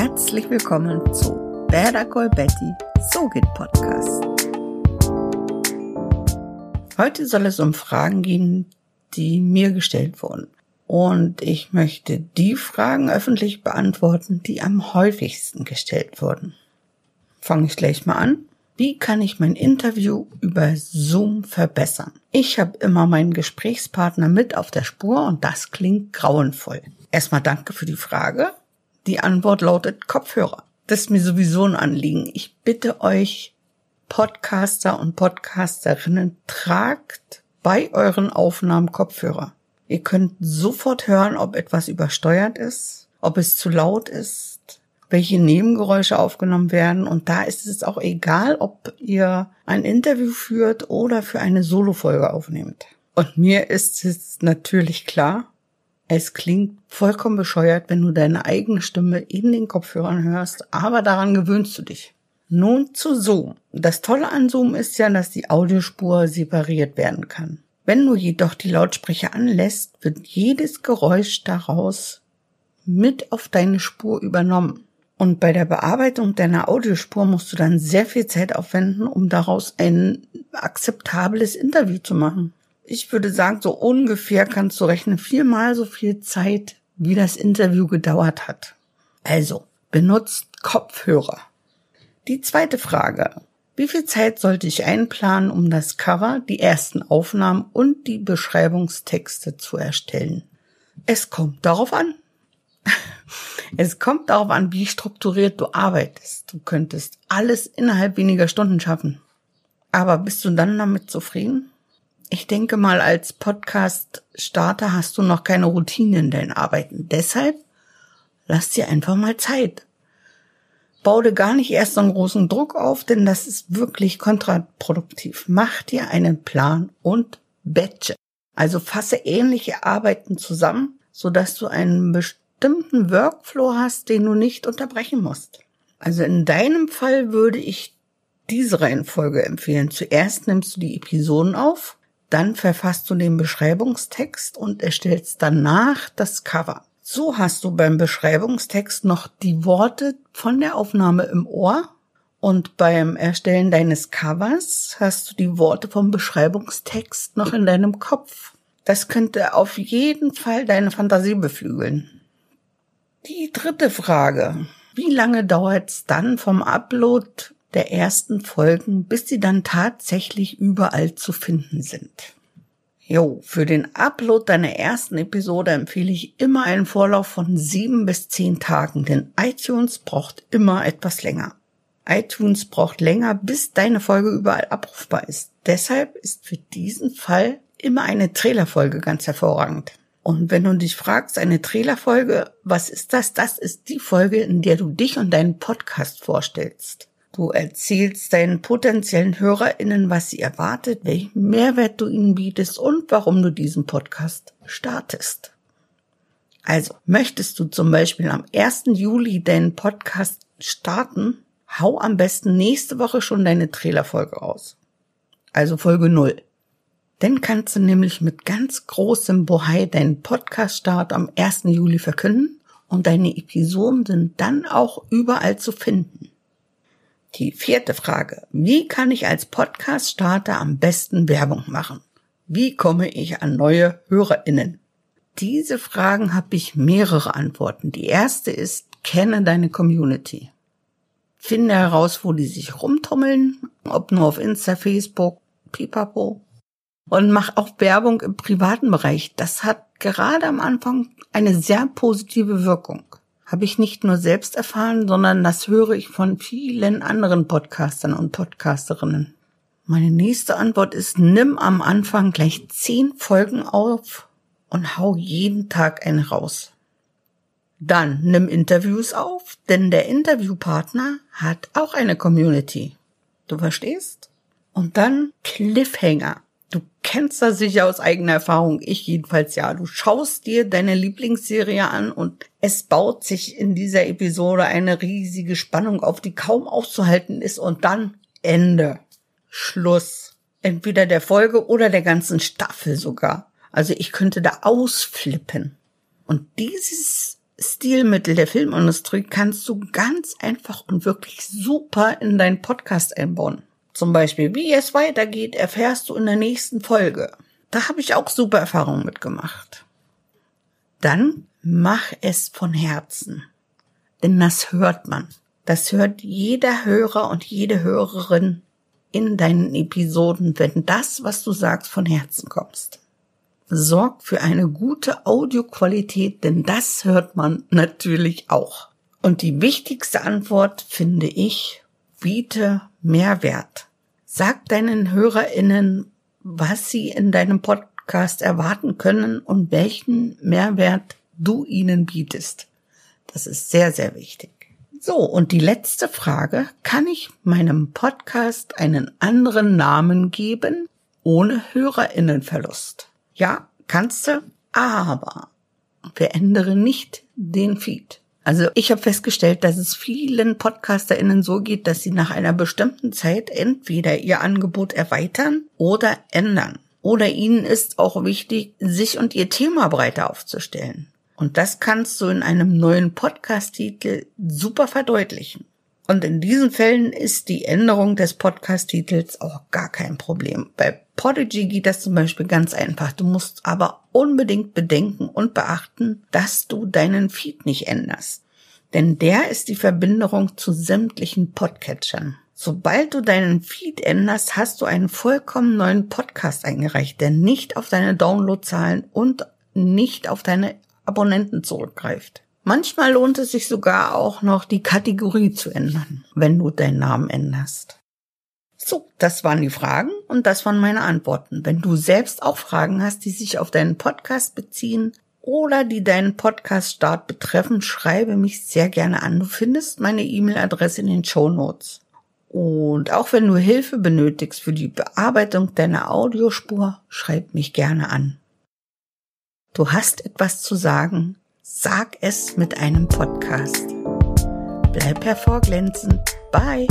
herzlich willkommen zu Better Call Betty, so geht Podcast. Heute soll es um Fragen gehen, die mir gestellt wurden. Und ich möchte die Fragen öffentlich beantworten, die am häufigsten gestellt wurden. Fange ich gleich mal an. Wie kann ich mein Interview über Zoom verbessern? Ich habe immer meinen Gesprächspartner mit auf der Spur und das klingt grauenvoll. Erstmal danke für die Frage. Die Antwort lautet Kopfhörer. Das ist mir sowieso ein Anliegen. Ich bitte euch, Podcaster und Podcasterinnen, tragt bei euren Aufnahmen Kopfhörer. Ihr könnt sofort hören, ob etwas übersteuert ist, ob es zu laut ist, welche Nebengeräusche aufgenommen werden. Und da ist es auch egal, ob ihr ein Interview führt oder für eine Solofolge aufnehmt. Und mir ist es natürlich klar, es klingt vollkommen bescheuert, wenn du deine eigene Stimme in den Kopfhörern hörst, aber daran gewöhnst du dich. Nun zu Zoom. Das Tolle an Zoom ist ja, dass die Audiospur separiert werden kann. Wenn du jedoch die Lautsprecher anlässt, wird jedes Geräusch daraus mit auf deine Spur übernommen. Und bei der Bearbeitung deiner Audiospur musst du dann sehr viel Zeit aufwenden, um daraus ein akzeptables Interview zu machen. Ich würde sagen, so ungefähr kannst du rechnen, viermal so viel Zeit, wie das Interview gedauert hat. Also, benutzt Kopfhörer. Die zweite Frage. Wie viel Zeit sollte ich einplanen, um das Cover, die ersten Aufnahmen und die Beschreibungstexte zu erstellen? Es kommt darauf an. Es kommt darauf an, wie strukturiert du arbeitest. Du könntest alles innerhalb weniger Stunden schaffen. Aber bist du dann damit zufrieden? Ich denke mal, als Podcast-Starter hast du noch keine Routine in deinen Arbeiten. Deshalb lass dir einfach mal Zeit. Bau dir gar nicht erst so einen großen Druck auf, denn das ist wirklich kontraproduktiv. Mach dir einen Plan und batche. Also fasse ähnliche Arbeiten zusammen, sodass du einen bestimmten Workflow hast, den du nicht unterbrechen musst. Also in deinem Fall würde ich diese Reihenfolge empfehlen. Zuerst nimmst du die Episoden auf, dann verfasst du den Beschreibungstext und erstellst danach das Cover. So hast du beim Beschreibungstext noch die Worte von der Aufnahme im Ohr und beim Erstellen deines Covers hast du die Worte vom Beschreibungstext noch in deinem Kopf. Das könnte auf jeden Fall deine Fantasie beflügeln. Die dritte Frage. Wie lange dauert es dann vom Upload der ersten Folgen, bis sie dann tatsächlich überall zu finden sind? Jo, für den Upload deiner ersten Episode empfehle ich immer einen Vorlauf von sieben bis zehn Tagen, denn iTunes braucht immer etwas länger. iTunes braucht länger, bis deine Folge überall abrufbar ist. Deshalb ist für diesen Fall immer eine Trailerfolge ganz hervorragend. Und wenn du dich fragst, eine Trailerfolge, was ist das? Das ist die Folge, in der du dich und deinen Podcast vorstellst. Du erzählst deinen potenziellen HörerInnen, was sie erwartet, welchen Mehrwert du ihnen bietest und warum du diesen Podcast startest. Also, möchtest du zum Beispiel am 1. Juli deinen Podcast starten, hau am besten nächste Woche schon deine Trailerfolge raus. Also Folge 0. Dann kannst du nämlich mit ganz großem Bohai deinen Podcast-Start am 1. Juli verkünden und deine Episoden sind dann auch überall zu finden. Die vierte Frage. Wie kann ich als Podcast-Starter am besten Werbung machen? Wie komme ich an neue HörerInnen? Diese Fragen habe ich mehrere Antworten. Die erste ist, kenne deine Community. Finde heraus, wo die sich rumtummeln, ob nur auf Insta, Facebook, Pipapo und mach auch Werbung im privaten Bereich. Das hat gerade am Anfang eine sehr positive Wirkung. Habe ich nicht nur selbst erfahren, sondern das höre ich von vielen anderen Podcastern und Podcasterinnen. Meine nächste Antwort ist, nimm am Anfang gleich zehn Folgen auf und hau jeden Tag eine raus. Dann nimm Interviews auf, denn der Interviewpartner hat auch eine Community. Du verstehst? Und dann Cliffhanger. Du kennst das sicher aus eigener Erfahrung, ich jedenfalls ja. Du schaust dir deine Lieblingsserie an und es baut sich in dieser Episode eine riesige Spannung auf, die kaum aufzuhalten ist und dann Ende. Schluss. Entweder der Folge oder der ganzen Staffel sogar. Also ich könnte da ausflippen. Und dieses Stilmittel der Filmindustrie kannst du ganz einfach und wirklich super in deinen Podcast einbauen. Zum Beispiel, wie es weitergeht, erfährst du in der nächsten Folge. Da habe ich auch super Erfahrungen mitgemacht. Dann mach es von Herzen. Denn das hört man. Das hört jeder Hörer und jede Hörerin in deinen Episoden, wenn das, was du sagst, von Herzen kommst. Sorg für eine gute Audioqualität, denn das hört man natürlich auch. Und die wichtigste Antwort finde ich, biete Mehrwert. Sag deinen HörerInnen, was sie in deinem Podcast erwarten können und welchen Mehrwert du ihnen bietest. Das ist sehr, sehr wichtig. So, und die letzte Frage, kann ich meinem Podcast einen anderen Namen geben, ohne Hörerinnenverlust? Ja, kannst du, aber verändere nicht den Feed. Also ich habe festgestellt, dass es vielen PodcasterInnen so geht, dass sie nach einer bestimmten Zeit entweder ihr Angebot erweitern oder ändern. Oder ihnen ist auch wichtig, sich und ihr Thema breiter aufzustellen. Und das kannst du in einem neuen Podcast-Titel super verdeutlichen. Und in diesen Fällen ist die Änderung des Podcast-Titels auch gar kein Problem. Bei Podigy geht das zum Beispiel ganz einfach. Du musst aber unbedingt bedenken und beachten, dass du deinen Feed nicht änderst. Denn der ist die Verbindung zu sämtlichen Podcatchern. Sobald du deinen Feed änderst, hast du einen vollkommen neuen Podcast eingereicht, der nicht auf deine Downloadzahlen und nicht auf deine Abonnenten zurückgreift. Manchmal lohnt es sich sogar auch noch, die Kategorie zu ändern, wenn du deinen Namen änderst. So, das waren die Fragen und das waren meine Antworten. Wenn du selbst auch Fragen hast, die sich auf deinen Podcast beziehen oder die deinen Podcast-Start betreffen, schreibe mich sehr gerne an. Du findest meine E-Mail-Adresse in den Show Notes. Und auch wenn du Hilfe benötigst für die Bearbeitung deiner Audiospur, schreib mich gerne an. Du hast etwas zu sagen, sag es mit einem Podcast. Bleib hervorglänzend. Bye.